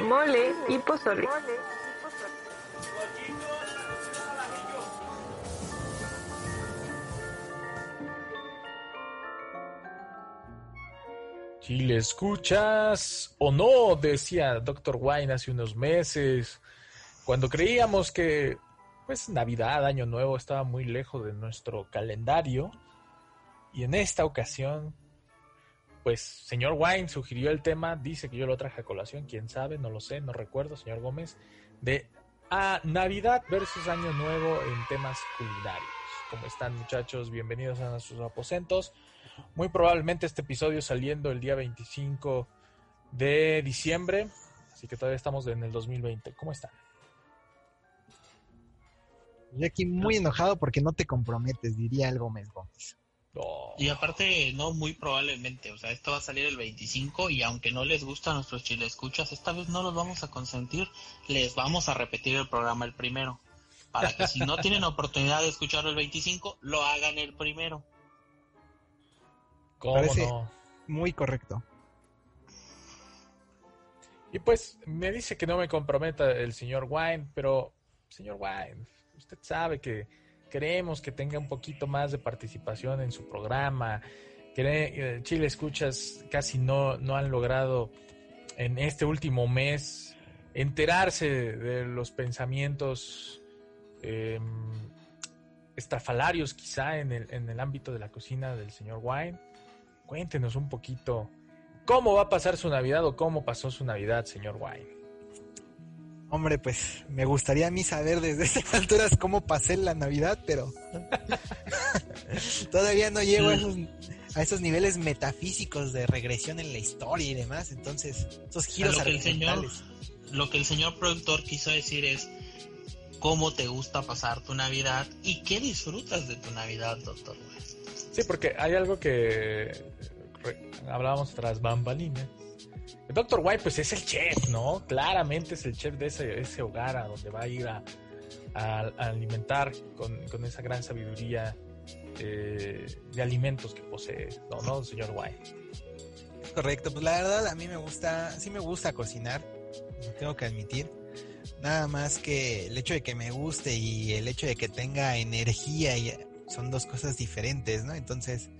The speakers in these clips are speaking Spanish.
mole y pozole. Si le escuchas o no, decía Dr. Wine hace unos meses, cuando creíamos que pues Navidad, Año Nuevo estaba muy lejos de nuestro calendario. Y en esta ocasión, pues señor Wine sugirió el tema, dice que yo lo traje a colación, quién sabe, no lo sé, no recuerdo, señor Gómez, de a Navidad versus Año Nuevo en temas culinarios. ¿Cómo están muchachos? Bienvenidos a sus aposentos. Muy probablemente este episodio saliendo el día 25 de diciembre, así que todavía estamos en el 2020. ¿Cómo están? Yo aquí muy enojado porque no te comprometes, diría el Gómez Gómez. Oh, Y aparte, no muy probablemente, o sea, esto va a salir el 25 y aunque no les gusta a nuestros chile escuchas, esta vez no los vamos a consentir, les vamos a repetir el programa el primero, para que si no tienen oportunidad de escucharlo el 25, lo hagan el primero. ¿Cómo parece- no? Muy correcto. Y pues me dice que no me comprometa el señor Wine, pero señor Wine, usted sabe que queremos que tenga un poquito más de participación en su programa. Eh, Chile Escuchas casi no, no han logrado en este último mes enterarse de los pensamientos eh, estrafalarios quizá en el, en el ámbito de la cocina del señor Wine. Cuéntenos un poquito cómo va a pasar su Navidad o cómo pasó su Navidad, señor Wine. Hombre, pues me gustaría a mí saber desde estas alturas cómo pasé la Navidad, pero todavía no llego a esos, a esos niveles metafísicos de regresión en la historia y demás. Entonces, esos giros lo que el señor-. Lo que el señor productor quiso decir es cómo te gusta pasar tu Navidad y qué disfrutas de tu Navidad, doctor. Sí, porque hay algo que hablábamos tras bambalinas. El Dr. White, pues es el chef, ¿no? Claramente es el chef de ese, hogar a donde va a ir a, alimentar con, esa gran sabiduría eh, de alimentos que posee, ¿no, no señor White? Correcto, pues la verdad a mí me gusta, sí me gusta cocinar, lo tengo que admitir. Nada más que el hecho de que me guste y el hecho de que tenga energía y son dos cosas diferentes, ¿no? Entonces,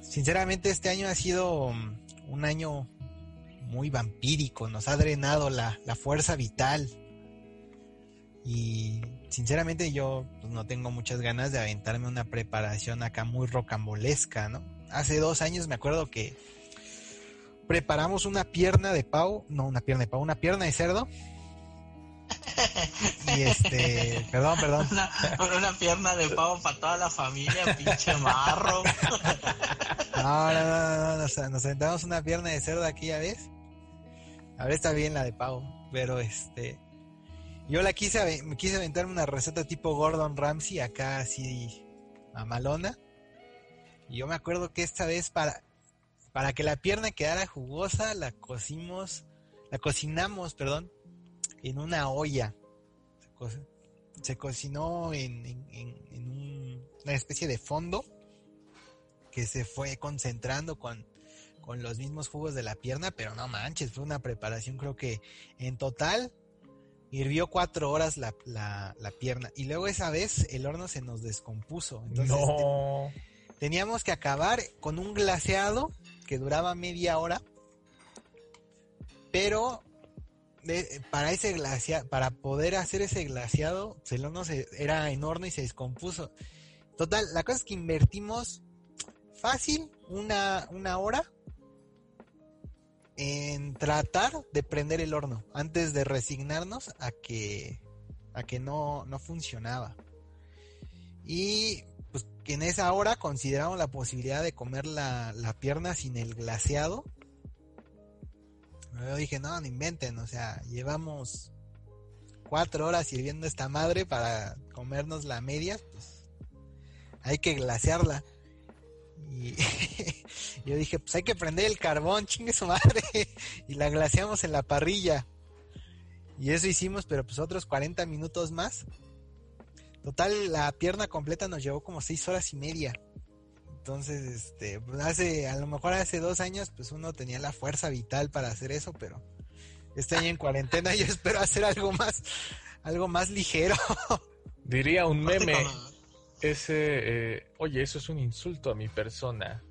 sinceramente este año ha sido mm, un año muy vampírico, nos ha drenado la, la fuerza vital. Y sinceramente yo pues, no tengo muchas ganas de aventarme una preparación acá muy rocambolesca, ¿no? Hace dos años me acuerdo que preparamos una pierna de pavo, no una pierna de pavo, una pierna de cerdo. Y este, perdón, perdón. Una, una pierna de pavo para toda la familia, pinche marro. No, no, no, no, nos, nos aventamos una pierna de cerdo aquella vez. Ahora está bien la de pavo, pero este, yo la quise, me quise aventarme una receta tipo Gordon Ramsay acá así mamalona. Y yo me acuerdo que esta vez para, para que la pierna quedara jugosa la cocimos, la cocinamos, perdón, en una olla. Se, co- se cocinó en, en- en- en un- una especie de fondo que se fue concentrando con, con los mismos jugos de la pierna, pero no manches, fue una preparación creo que en total hirvió cuatro horas la, la- la pierna y luego esa vez el horno se nos descompuso. Entonces no. te- teníamos que acabar con un glaseado que duraba media hora, pero de- para ese glacia, para poder hacer ese glaseado, pues, el horno se- era en horno y se descompuso. Total, la cosa es que invertimos fácil una, una hora en tratar de prender el horno antes de resignarnos a que a que no, no funcionaba. Y pues que en esa hora consideramos la posibilidad de comer la, la pierna sin el glaseado. Yo dije, no, no inventen, o sea, llevamos cuatro horas sirviendo esta madre para comernos la media, pues hay que glasearla. Y yo dije, pues hay que prender el carbón, chingue su madre. Y la glaseamos en la parrilla. Y eso hicimos, pero pues otros 40 minutos más. Total, la pierna completa nos llevó como seis horas y media. Entonces, este, pues hace, a lo mejor hace dos años, pues uno tenía la fuerza vital para hacer eso, pero este año en cuarentena yo espero hacer algo más, algo más ligero. Diría un meme, ese, eh, oye, eso es un insulto a mi persona.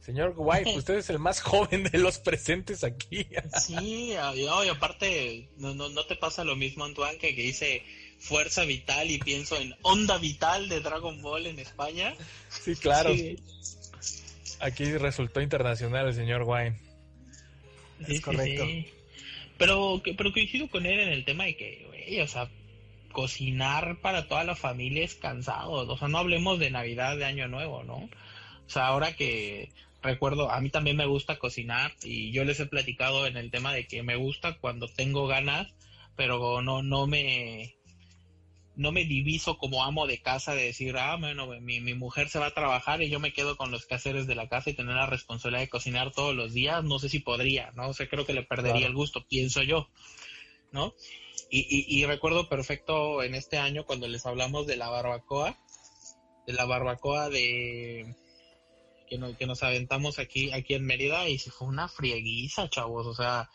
Señor White, usted es el más joven de los presentes aquí. sí, y aparte, no, no, no te pasa lo mismo, Antoine, que, que dice fuerza vital y pienso en onda vital de Dragon Ball en España. Sí, claro. Aquí resultó internacional el señor Wine. es correcto. Pero, pero coincido con él en el tema de que, güey, o sea, cocinar para toda la familia es cansado. O sea, no hablemos de Navidad, de Año Nuevo, ¿no? O sea, ahora que recuerdo, a mí también me gusta cocinar y yo les he platicado en el tema de que me gusta cuando tengo ganas, pero no, no me, no me diviso como amo de casa de decir, ah, bueno, mi, mi mujer se va a trabajar y yo me quedo con los quehaceres de la casa y tener la responsabilidad de cocinar todos los días, no sé si podría, ¿no? O sea, creo que le perdería el gusto, pienso yo, ¿no? Y, y, y, recuerdo perfecto en este año cuando les hablamos de la barbacoa, de la barbacoa de que, que nos aventamos aquí, aquí en Mérida y se fue una frieguiza, chavos, o sea,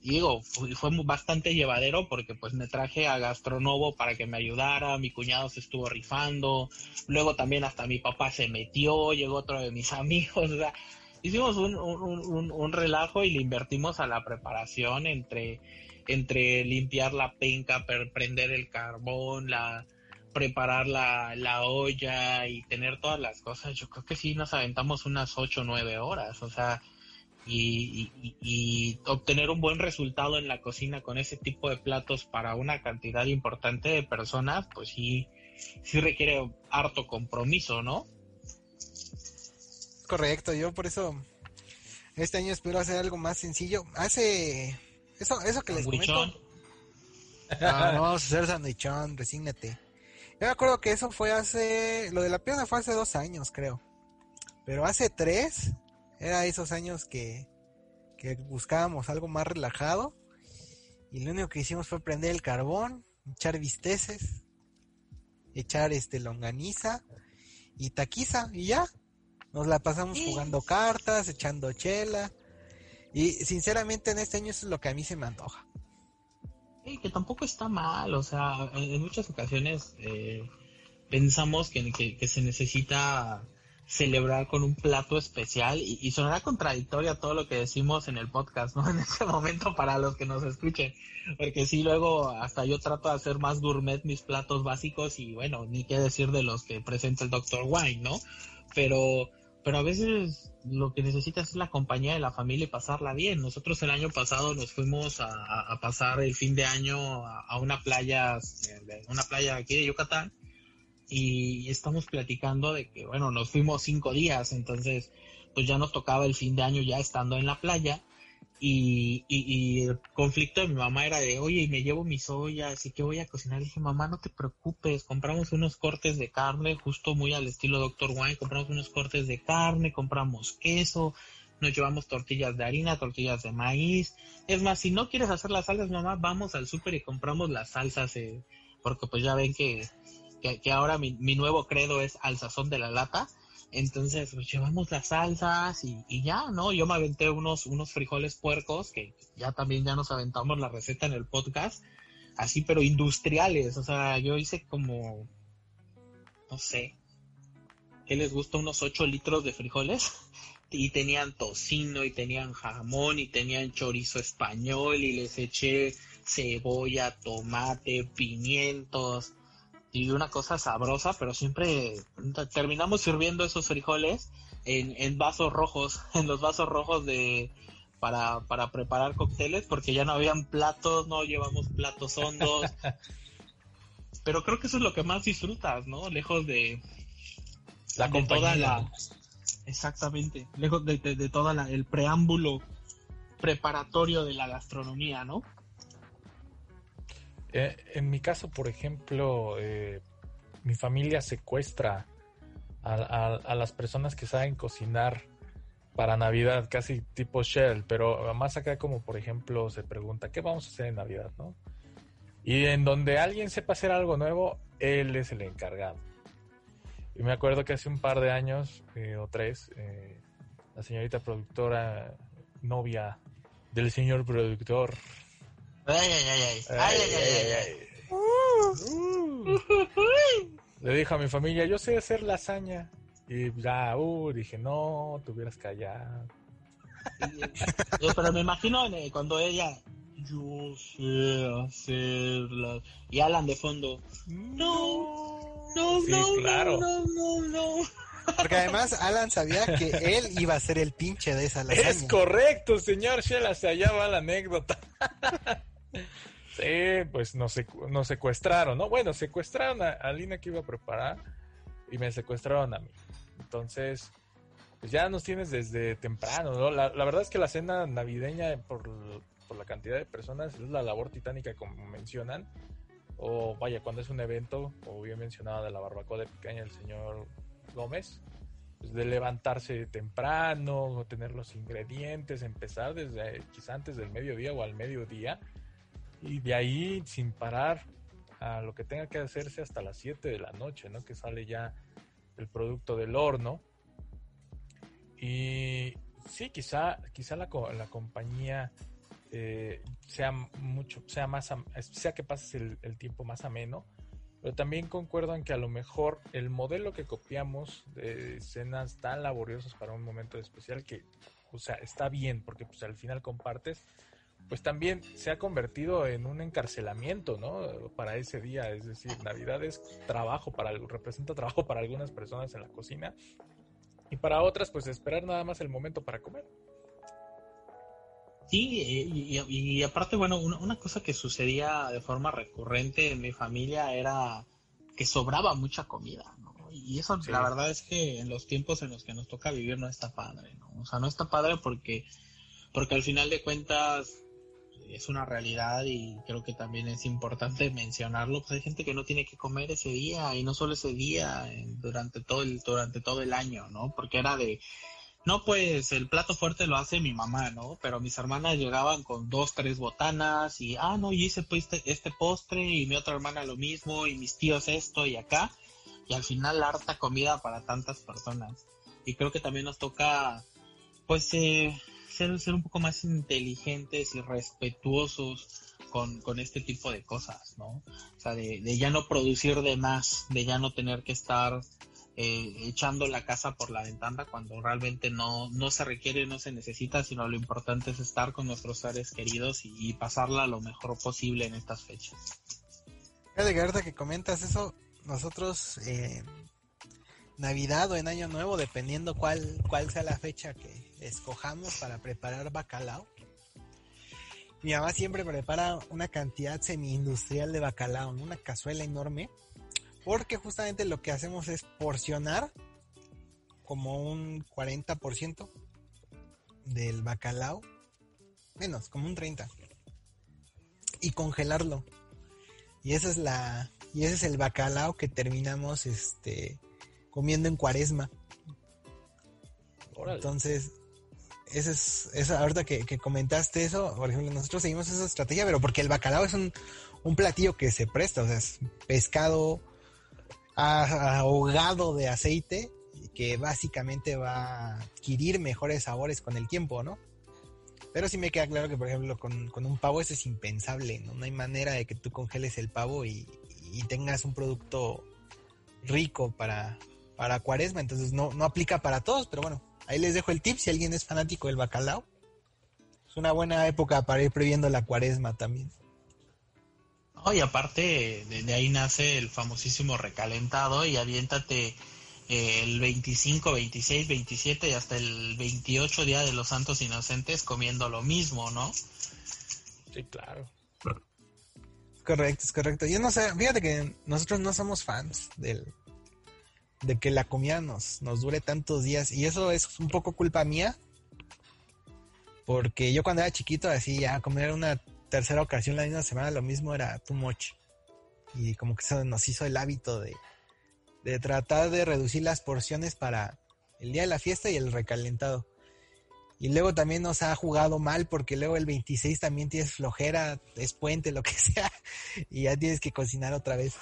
digo, fue bastante llevadero porque pues me traje a Gastronovo para que me ayudara, mi cuñado se estuvo rifando, luego también hasta mi papá se metió, llegó otro de mis amigos, o sea, hicimos un, un, un, relajo y le invertimos a la preparación entre, entre limpiar la penca, prender el carbón, la preparar la, la olla y tener todas las cosas, yo creo que sí nos aventamos unas ocho o nueve horas, o sea, y, obtener un buen resultado en la cocina con ese tipo de platos para una cantidad importante de personas, pues sí, sí requiere harto compromiso, ¿no? Correcto, yo por eso este año espero hacer algo más sencillo. Hace eso, eso que les comento. Ah, no, vamos a hacer sandwichón, resígnate. Yo me acuerdo que eso fue hace, lo de la pierna fue hace dos años, creo. Pero hace tres, era esos años que, buscábamos algo más relajado. Y lo único que hicimos fue prender el carbón, echar bisteces, echar este longaniza y taquiza y ya. Nos la pasamos jugando cartas, echando chela. Y sinceramente en este año es lo que a mí se me antoja. Sí, que tampoco está mal, o sea, en, muchas ocasiones eh, pensamos que, que, se necesita celebrar con un plato especial y, sonará contradictorio todo lo que decimos en el podcast, ¿no? En este momento para los que nos escuchen, porque sí, luego hasta yo trato de hacer más gourmet mis platos básicos y bueno, ni qué decir de los que presenta el Dr. Wine, ¿no? Pero, pero a veces lo que necesitas es la compañía de la familia y pasarla bien. Nosotros el año pasado nos fuimos a, pasar el fin de año a, una playa, eh, una playa aquí de Yucatán, y estamos platicando de que, bueno, nos fuimos cinco días, entonces pues ya nos tocaba el fin de año ya estando en la playa y, y, el conflicto de mi mamá era de, oye, y me llevo mis ollas y que voy a cocinar. Y dije, mamá, no te preocupes, compramos unos cortes de carne, justo muy al estilo Dr. Wine, compramos unos cortes de carne, compramos queso, nos llevamos tortillas de harina, tortillas de maíz. Es más, si no quieres hacer las salsas, mamá, vamos al súper y compramos las salsas, eh, porque pues ya ven que que, ahora mi, nuevo credo es al sazón de la lata. Entonces, pues llevamos las salsas y, ya, ¿no? Yo me aventé unos, unos frijoles puercos, que ya también ya nos aventamos la receta en el podcast, así, pero industriales. O sea, yo hice como, no sé, ¿qué les gusta? Unos 8 litros de frijoles. Y tenían tocino, y tenían jamón, y tenían chorizo español, y les eché cebolla, tomate, pimientos y una cosa sabrosa, pero siempre terminamos sirviendo esos frijoles en, en vasos rojos, en los vasos rojos de, para, para preparar cócteles porque ya no habían platos, no llevamos platos hondos. Pero creo que eso es lo que más disfrutas, ¿no? Lejos de, La de compañía. toda la exactamente lejos de, de, de toda la, el preámbulo preparatorio de la gastronomía no Eh, en mi caso, por ejemplo, eh, mi familia secuestra a, las personas que saben cocinar para Navidad, casi tipo Shell, pero más acá como, por ejemplo, se pregunta, ¿qué vamos a hacer en Navidad? ¿no? Y en donde alguien sepa hacer algo nuevo, él es el encargado. Y me acuerdo que hace un par de años eh, o tres, eh, la señorita productora, novia del señor productor, ay ay ay ay ay ay ay, ay, ay. Le dijo a mi familia, yo sé hacer lasaña. Y ya, uh, dije, no, te hubieras callado. Eh, pero me imagino eh, cuando ella yo sé hacerla y Alan de fondo no no Sí, no claro. no no no no Porque además Alan sabía que él iba a ser el pinche de esa lasaña. Es correcto, señor Shell, hacia allá va la anécdota. Sí, pues nos, nos secuestraron, ¿no? Bueno, secuestraron a, a Lina que iba a preparar y me secuestraron a mí. Entonces, pues ya nos tienes desde temprano, ¿no? La, la verdad es que la cena navideña, por, por la cantidad de personas, es la labor titánica, como mencionan. O vaya, cuando es un evento, como bien mencionado de la barbacoa de picaña, el señor Gómez, pues, de levantarse temprano, tener los ingredientes, empezar desde quizá antes del mediodía o al mediodía, y de ahí sin parar a lo que tenga que hacerse hasta las 7 de la noche, ¿no? Que sale ya el producto del horno. Y sí, quizá, quizá la, la compañía eh, sea mucho, sea más, sea que pases el, el tiempo más ameno, pero también concuerdo en que a lo mejor el modelo que copiamos de cenas tan laboriosas para un momento especial que, o sea, está bien porque pues al final compartes, pues también se ha convertido en un encarcelamiento, ¿no? Para ese día, es decir, Navidad es trabajo para, representa trabajo para algunas personas en la cocina y para otras pues esperar nada más el momento para comer. Sí, eh, y, y- y aparte, bueno, una, una cosa que sucedía de forma recurrente en mi familia era que sobraba mucha comida, ¿no? Y eso, Sí. la verdad es que en los tiempos en los que nos toca vivir no está padre, ¿no? O sea, no está padre porque, porque al final de cuentas es una realidad y creo que también es importante mencionarlo, pues hay gente que no tiene que comer ese día y no solo ese día, durante todo el, durante todo el año, ¿no? Porque era de, no, pues el plato fuerte lo hace mi mamá, ¿no? Pero mis hermanas llegaban con dos, tres botanas y, ah, no, yo hice pues este, este postre y mi otra hermana lo mismo y mis tíos esto y acá. Y al final harta comida para tantas personas. Y creo que también nos toca, pues, eh, ser, ser un poco más inteligentes y respetuosos con, con este tipo de cosas, ¿no? O sea, de, ya no producir de más, de ya no tener que estar eh, echando la casa por la ventana cuando realmente no, no se requiere, no se necesita, sino lo importante es estar con nuestros seres queridos y, pasarla lo mejor posible en estas fechas. Ahorita que comentas eso, nosotros eh, Navidad o en Año Nuevo, dependiendo cuál, cuál sea la fecha que escojamos para preparar bacalao. Mi mamá siempre prepara una cantidad semi-industrial de bacalao, ¿no? una cazuela enorme, porque justamente lo que hacemos es porcionar como un 40% del bacalao, menos, como un 30%, y congelarlo. Y esa es la y ese es el bacalao que terminamos este comiendo en Cuaresma. Órale. Entonces, ese es esa ahorita que, que comentaste eso, por ejemplo, nosotros seguimos esa estrategia, pero porque el bacalao es un, un platillo que se presta, o sea, es pescado ahogado de aceite que básicamente va a adquirir mejores sabores con el tiempo, ¿no? Pero sí me queda claro que, por ejemplo, con, con un pavo eso es impensable, ¿no? No hay manera de que tú congeles el pavo y, y tengas un producto rico para, para cuaresma. Entonces no, no aplica para todos, pero bueno, ahí les dejo el tip si alguien es fanático del bacalao. Es una buena época para ir previendo la cuaresma también. No, y aparte, de, de ahí nace el famosísimo recalentado y aviéntate eh, el 25, 26, 27 y hasta el 28 día de los Santos Inocentes comiendo lo mismo, ¿no? Sí, claro. Correcto, es correcto. Yo no sé, fíjate que nosotros no somos fans del de que la comida nos, nos dure tantos días y eso es un poco culpa mía porque yo cuando era chiquito así ya comer una tercera ocasión la misma semana lo mismo era too much y como que eso nos hizo el hábito de, de tratar de reducir las porciones para el día de la fiesta y el recalentado. Y luego también nos ha jugado mal porque luego el 26 también tienes flojera, es puente, lo que sea, y ya tienes que cocinar otra vez.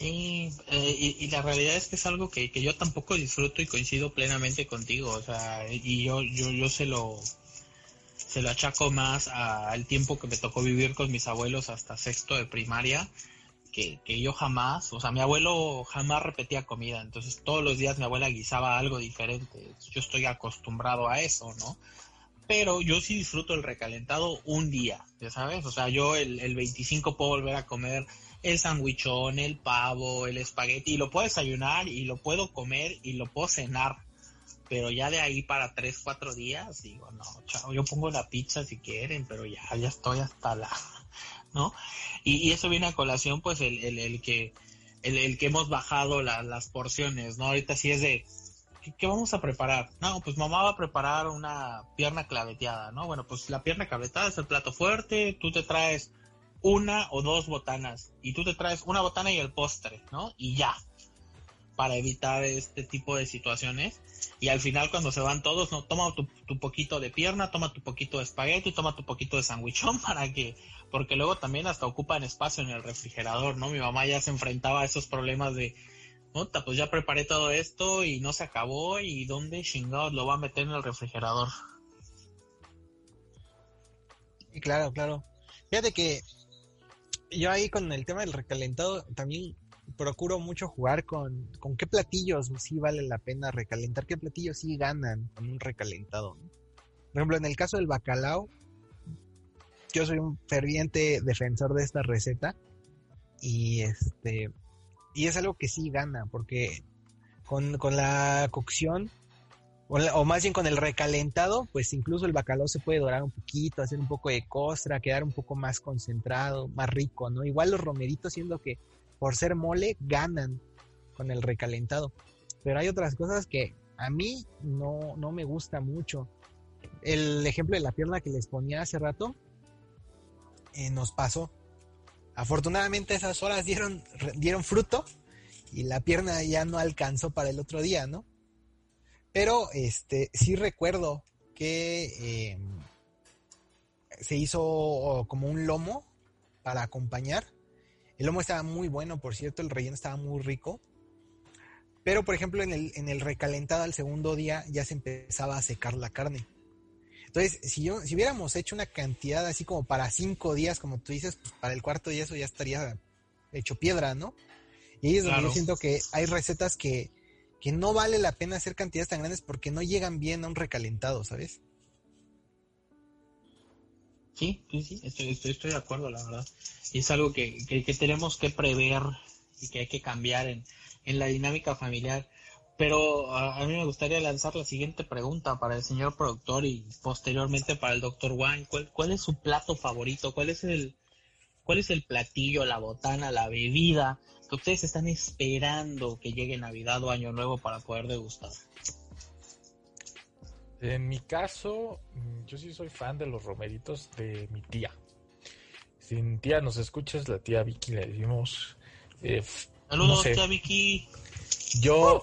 Sí, eh, y, la realidad es que es algo que, que, yo tampoco disfruto y coincido plenamente contigo, o sea, y yo, yo, yo se lo, se lo achaco más al tiempo que me tocó vivir con mis abuelos hasta sexto de primaria, que, que, yo jamás, o sea, mi abuelo jamás repetía comida, entonces todos los días mi abuela guisaba algo diferente, yo estoy acostumbrado a eso, ¿no? Pero yo sí disfruto el recalentado un día, ya sabes, o sea, yo el, el 25 puedo volver a comer el sandwichón, el pavo, el espagueti, y lo puedo desayunar y lo puedo comer y lo puedo cenar, pero ya de ahí para tres, cuatro días, digo, no, chao, yo pongo la pizza si quieren, pero ya, ya estoy hasta la ¿no? Y, eso viene a colación, pues, el, el, el que el, el, que hemos bajado las porciones, ¿no? Ahorita sí es de, ¿qué, vamos a preparar? No, pues mamá va a preparar una pierna claveteada, ¿no? Bueno, pues la pierna claveteada es el plato fuerte, tú te traes una o dos botanas y tú te traes una botana y el postre, ¿no? Y ya, para evitar este tipo de situaciones. Y al final cuando se van todos, no, toma tu, poquito de pierna, toma tu poquito de espagueti, toma tu poquito de sandwichón para que porque luego también hasta ocupan espacio en el refrigerador, ¿no? Mi mamá ya se enfrentaba a esos problemas de, puta, pues ya preparé todo esto y no se acabó y dónde chingados lo va a meter en el refrigerador. Y claro, claro. Fíjate que yo ahí con el tema del recalentado también procuro mucho jugar con, con qué platillos sí vale la pena recalentar, qué platillos sí ganan con un recalentado. Por ejemplo, en el caso del bacalao, yo soy un ferviente defensor de esta receta y este y es algo que sí gana porque con, la cocción o, más bien con el recalentado pues incluso el bacalao se puede dorar un poquito hacer un poco de costra quedar un poco más concentrado más rico no igual los romeritos siendo que por ser mole ganan con el recalentado pero hay otras cosas que a mí no, no me gusta mucho el ejemplo de la pierna que les ponía hace rato eh, nos pasó. Afortunadamente esas horas dieron, dieron fruto y la pierna ya no alcanzó para el otro día, ¿no? Pero este sí recuerdo que em, se hizo como un lomo para acompañar. El lomo estaba muy bueno, por cierto, el relleno estaba muy rico. Pero, por ejemplo, en el, en el recalentado al segundo día ya se empezaba a secar la carne. Entonces, si yo, si hubiéramos hecho una cantidad así como para cinco días, como tú dices, pues para el cuarto día eso ya estaría hecho piedra, ¿no? Y ahí es donde yo siento que hay recetas que, que no vale la pena hacer cantidades tan grandes porque no llegan bien a un recalentado, ¿sabes? Sí, sí, estoy, de acuerdo, la verdad. Y es algo que, que, tenemos que prever y que hay que cambiar en, en la dinámica familiar. Pero a, mí me gustaría lanzar la siguiente pregunta para el señor productor y posteriormente para el doctor Wayne. ¿Cuál, es su plato favorito? ¿Cuál es el cuál es el platillo, la botana, la bebida que ustedes están esperando que llegue Navidad o Año Nuevo para poder degustar? En mi caso, yo sí soy fan de los romeritos de mi tía. Si mi tía nos escuchas, la tía Vicky le decimos. Eh, Saludos, tía Vicky. Yo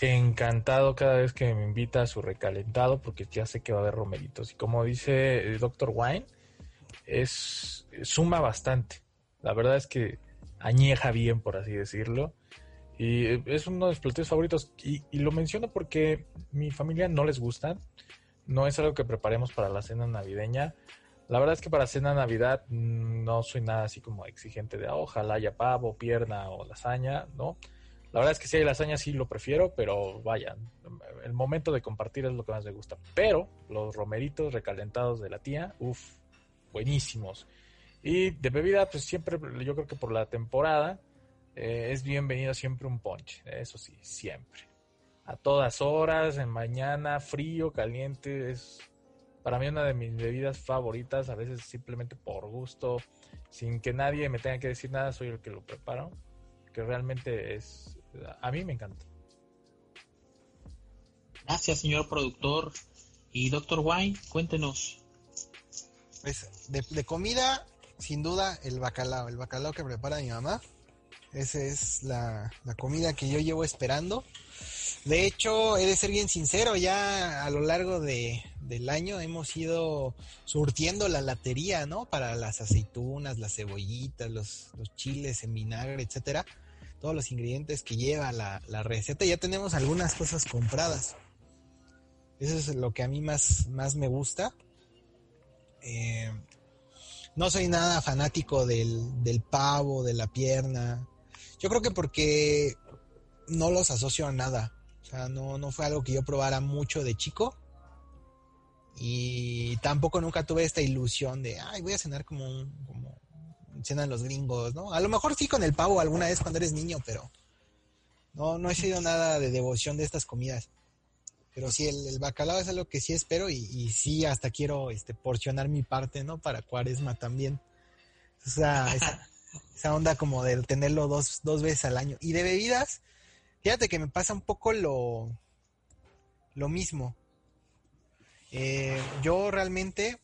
encantado cada vez que me invita a su recalentado porque ya sé que va a haber romeritos. Y como dice el Dr. Wine, es suma bastante. La verdad es que añeja bien, por así decirlo. Y es uno de mis platillos favoritos. Y, lo menciono porque mi familia no les gusta. No es algo que preparemos para la cena navideña. La verdad es que para cena navidad mm, no soy nada así como exigente de ah, ojalá haya pavo, pierna o lasaña, ¿no? La verdad es que si hay lasaña sí lo prefiero, pero vaya, el momento de compartir es lo que más me gusta. Pero los romeritos recalentados de la tía, uff, buenísimos. Y de bebida, pues siempre, yo creo que por la temporada, eh, es bienvenido siempre un ponche, eso sí, siempre. A todas horas, en mañana, frío, caliente, es para mí una de mis bebidas favoritas, a veces simplemente por gusto, sin que nadie me tenga que decir nada, soy el que lo preparo, que realmente es, a mí me encanta. Gracias, señor productor. Y doctor Wine, cuéntenos. Pues de, comida, sin duda, el bacalao. El bacalao que prepara mi mamá. Esa es la, comida que yo llevo esperando. De hecho, he de ser bien sincero, ya a lo largo de, del año hemos ido surtiendo la latería, ¿no? Para las aceitunas, las cebollitas, los, los chiles en vinagre, etcétera. Todos los ingredientes que lleva la, la receta. Ya tenemos algunas cosas compradas. Eso es lo que a mí más, más me gusta. Eh, no soy nada fanático del, del pavo, de la pierna. Yo creo que porque no los asocio a nada. O sea, no, no fue algo que yo probara mucho de chico. Y tampoco nunca tuve esta ilusión de, ay, voy a cenar como, como cenan los gringos, ¿no? A lo mejor sí con el pavo alguna vez cuando eres niño, pero no, no he sido nada de devoción de estas comidas. Pero sí, el, bacalao es algo que sí espero y, sí, hasta quiero este, porcionar mi parte, ¿no? Para cuaresma también. O sea, esa, onda como de tenerlo dos, dos veces al año. Y de bebidas, fíjate que me pasa un poco lo, lo mismo. Eh, yo realmente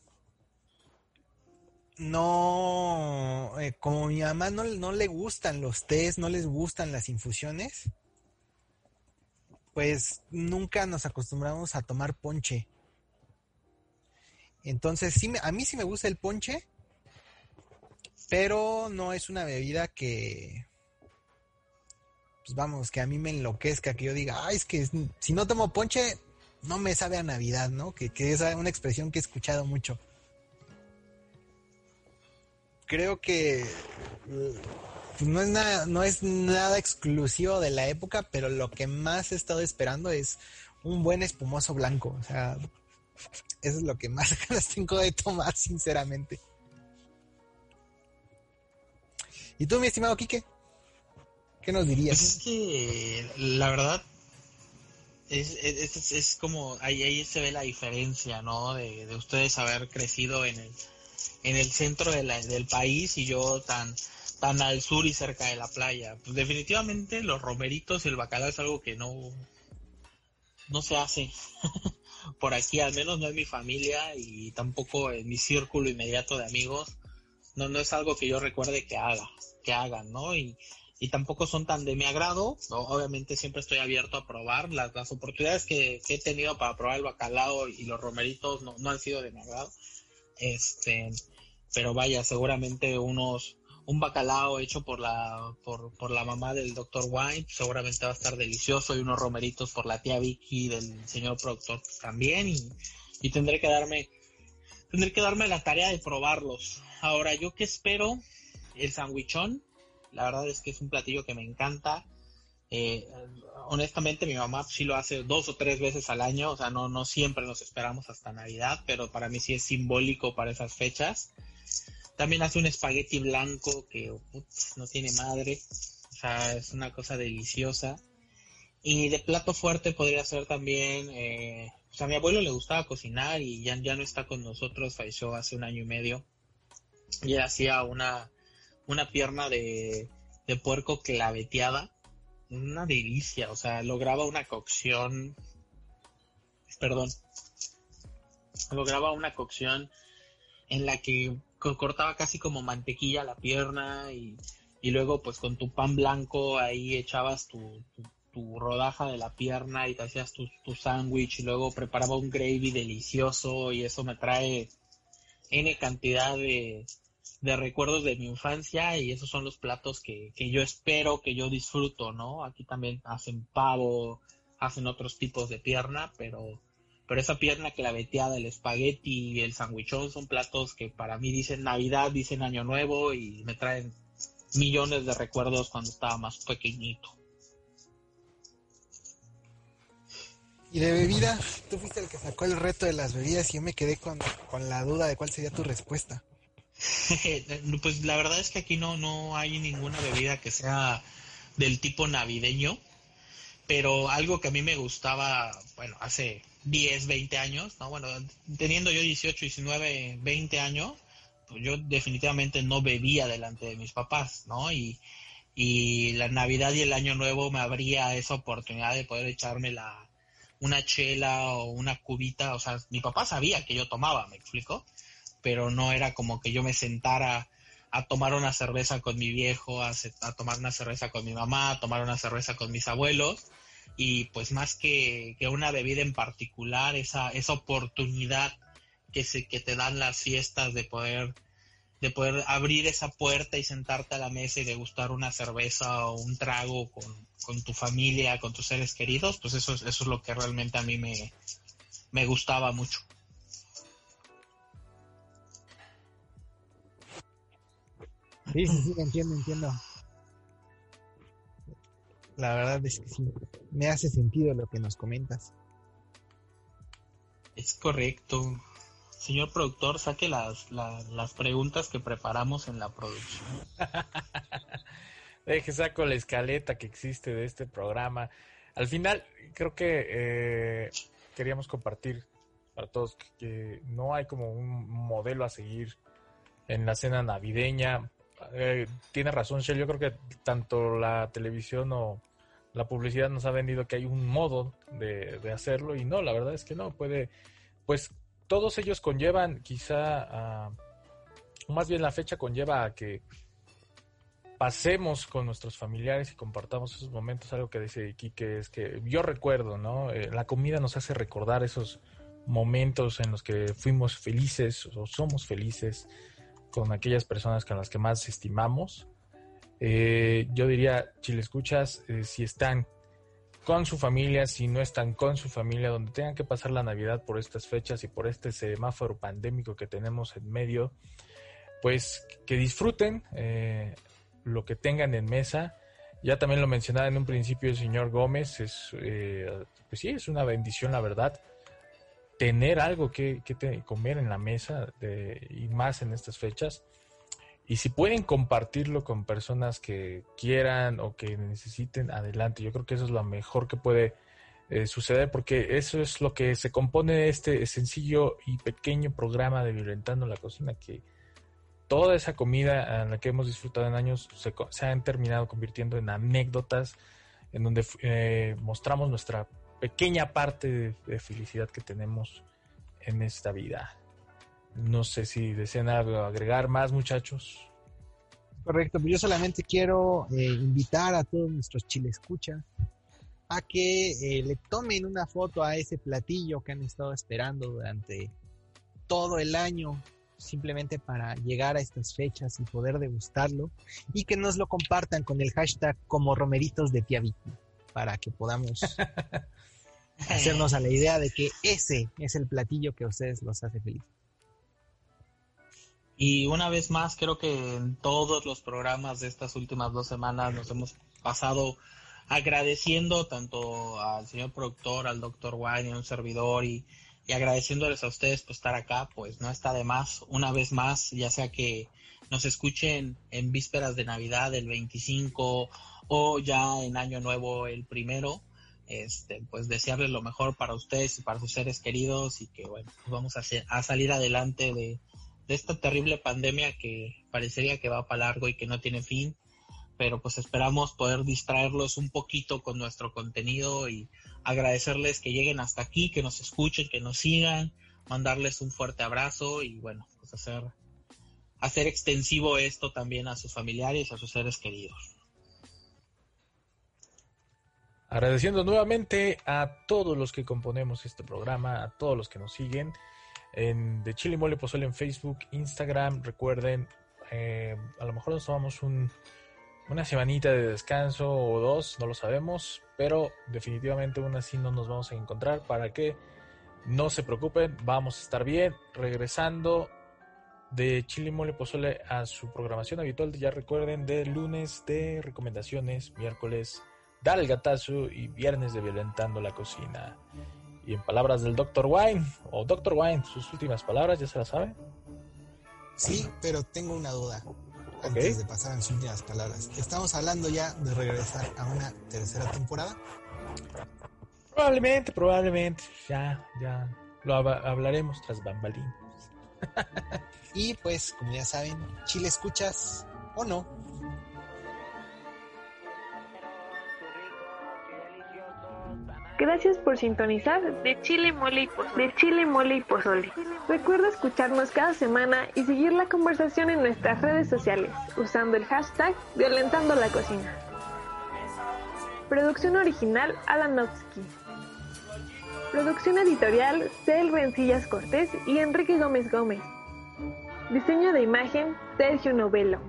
no, eh, como mi mamá no, no le gustan los tés, no les gustan las infusiones, pues nunca nos acostumbramos a tomar ponche. Entonces, sí, a mí sí me gusta el ponche, pero no es una bebida que, pues vamos, que a mí me enloquezca, que yo diga, ay, es que si no tomo ponche, no me sabe a Navidad, ¿no? Que, que es una expresión que he escuchado mucho. Creo que no es nada, no es nada exclusivo de la época, pero lo que más he estado esperando es un buen espumoso blanco. O sea, eso es lo que más ganas tengo de tomar, sinceramente. ¿Y tú, mi estimado Quique? ¿Qué nos dirías? Pues es que la verdad es, es, es, como ahí, ahí se ve la diferencia, ¿no? De, de ustedes haber crecido en el, en el centro de la, del país y yo tan tan al sur y cerca de la playa. Pues definitivamente los romeritos y el bacalao es algo que no, no se hace por aquí, al menos no en mi familia y tampoco en mi círculo inmediato de amigos. No, no es algo que yo recuerde que haga, que hagan, ¿no? Y, y tampoco son tan de mi agrado. Obviamente siempre estoy abierto a probar. Las, las oportunidades que, he tenido para probar el bacalao y los romeritos no, no han sido de mi agrado. Este, pero vaya, seguramente unos un bacalao hecho por la, por, por la mamá del doctor White, seguramente va a estar delicioso, y unos romeritos por la tía Vicky del señor productor también, y, tendré que darme, tendré que darme la tarea de probarlos. Ahora, yo que espero, el sandwichón, la verdad es que es un platillo que me encanta. Eh, honestamente, mi mamá sí lo hace dos o tres veces al año, o sea, no, no siempre nos esperamos hasta Navidad, pero para mí sí es simbólico para esas fechas. También hace un espagueti blanco que no tiene madre. O sea, es una cosa deliciosa. Y de plato fuerte podría ser también, eh, sea, a mi abuelo le gustaba cocinar y ya, ya no está con nosotros, falleció hace un año y medio. Y hacía una, una pierna de, de puerco claveteada. Una delicia, o sea, lograba una cocción, perdón, lograba una cocción en la que cortaba casi como mantequilla la pierna y, luego pues con tu pan blanco ahí echabas tu, tu, rodaja de la pierna y te hacías tu, tu sándwich y luego preparaba un gravy delicioso y eso me trae N cantidad de, de recuerdos de mi infancia y esos son los platos que, que yo espero, que yo disfruto, ¿no? Aquí también hacen pavo, hacen otros tipos de pierna, pero pero esa pierna claveteada, el espagueti y el sandwichón son platos que para mí dicen Navidad, dicen Año Nuevo y me traen millones de recuerdos cuando estaba más pequeñito. Y de bebida, tú fuiste el que sacó el reto de las bebidas y yo me quedé con, con la duda de cuál sería tu respuesta. pues la verdad es que aquí no, no hay ninguna bebida que sea del tipo navideño, pero algo que a mí me gustaba, bueno, hace 10, 20 años, ¿no? Bueno, teniendo yo 18, 19, 20 años, pues yo definitivamente no bebía delante de mis papás, ¿no? Y, y la Navidad y el Año Nuevo me abría esa oportunidad de poder echarme la, una chela o una cubita, o sea, mi papá sabía que yo tomaba, me explico, pero no era como que yo me sentara a tomar una cerveza con mi viejo, a, tomar una cerveza con mi mamá, a tomar una cerveza con mis abuelos, y pues más que, que una bebida en particular, esa, esa oportunidad que, se, que te dan las fiestas de poder de poder abrir esa puerta y sentarte a la mesa y degustar una cerveza o un trago con, tu familia, con tus seres queridos, pues eso, eso es lo que realmente a mí me, me gustaba mucho. Sí, sí, sí, entiendo, entiendo. La verdad es que sí, me hace sentido lo que nos comentas. Es correcto. Señor productor, saque las, las, preguntas que preparamos en la producción. Deje, saco la escaleta que existe de este programa. Al final, creo que eh, queríamos compartir para todos que, no hay como un modelo a seguir en la cena navideña. Eh, tiene razón, Shell. Yo creo que tanto la televisión o la publicidad nos ha vendido que hay un modo de, de hacerlo y no, la verdad es que no. Puede, pues todos ellos conllevan quizá, más bien la fecha conlleva a que pasemos con nuestros familiares y compartamos esos momentos. Algo que dice Quique es que yo recuerdo, ¿no? Eh, la comida nos hace recordar esos momentos en los que fuimos felices o somos felices con aquellas personas con las que más estimamos. Eh, yo diría, si le escuchas, eh, si están con su familia, si no están con su familia, donde tengan que pasar la Navidad por estas fechas y por este semáforo pandémico que tenemos en medio, pues que disfruten eh, lo que tengan en mesa. Ya también lo mencionaba en un principio el señor Gómez, es, eh, pues sí, es una bendición, la verdad, tener algo que, que comer en la mesa y más en estas fechas. Y si pueden compartirlo con personas que quieran o que necesiten, adelante. Yo creo que eso es lo mejor que puede eh, suceder porque eso es lo que se compone este sencillo y pequeño programa de Violentando la Cocina, que toda esa comida en la que hemos disfrutado en años se, se han terminado convirtiendo en anécdotas en donde eh, mostramos nuestra pequeña parte de felicidad que tenemos en esta vida. No sé si desean agregar más, muchachos. Correcto, pues yo solamente quiero eh, invitar a todos nuestros escucha a que eh, le tomen una foto a ese platillo que han estado esperando durante todo el año, simplemente para llegar a estas fechas y poder degustarlo, y que nos lo compartan con el hashtag como romeritos de tía para que podamos hacernos a la idea de que ese es el platillo que a ustedes los hace felices. Y una vez más, creo que en todos los programas de estas últimas dos semanas nos hemos pasado agradeciendo tanto al señor productor, al doctor Wayne, a un servidor y, agradeciéndoles a ustedes por estar acá, pues no está de más, una vez más, ya sea que nos escuchen en vísperas de Navidad el 25 o ya en Año Nuevo el primero, este, pues desearles lo mejor para ustedes y para sus seres queridos y que bueno, pues vamos a salir adelante de, de esta terrible pandemia que parecería que va para largo y que no tiene fin, pero pues esperamos poder distraerlos un poquito con nuestro contenido y agradecerles que lleguen hasta aquí, que nos escuchen, que nos sigan, mandarles un fuerte abrazo y bueno, pues hacer hacer extensivo esto también a sus familiares, a sus seres queridos. Agradeciendo nuevamente a todos los que componemos este programa, a todos los que nos siguen en de Chile Mole Pozole en Facebook, Instagram. Recuerden, eh, a lo mejor nos tomamos un, una semanita de descanso o dos, no lo sabemos, pero definitivamente aún así no nos vamos a encontrar para que no se preocupen, vamos a estar bien. Regresando de Chile Mole Pozole a su programación habitual, ya recuerden, de lunes de recomendaciones, miércoles Dale Gatazo y viernes de Violentando la Cocina. Y en palabras del Dr. Wine, o Dr. Wine, sus últimas palabras, ¿ya se las sabe? Sí, pero tengo una duda antes de pasar a mis últimas palabras. ¿Estamos hablando ya de regresar a una tercera temporada? Probablemente, probablemente. Ya, ya. Lo hablaremos tras bambalinas. y pues, como ya saben, Chile escuchas o no. Gracias por sintonizar de Chile Mole y Pozole. De Chile Mole y Pozole. Recuerda escucharnos cada semana y seguir la conversación en nuestras redes sociales usando el hashtag Violentando la Cocina. Producción original Alanovsky. Producción editorial Cel Rencillas Cortés y Enrique Gómez Gómez. Diseño de imagen Sergio Novelo.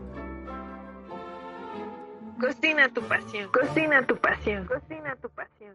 Cocina tu pasión. Cocina tu pasión. Cocina tu pasión.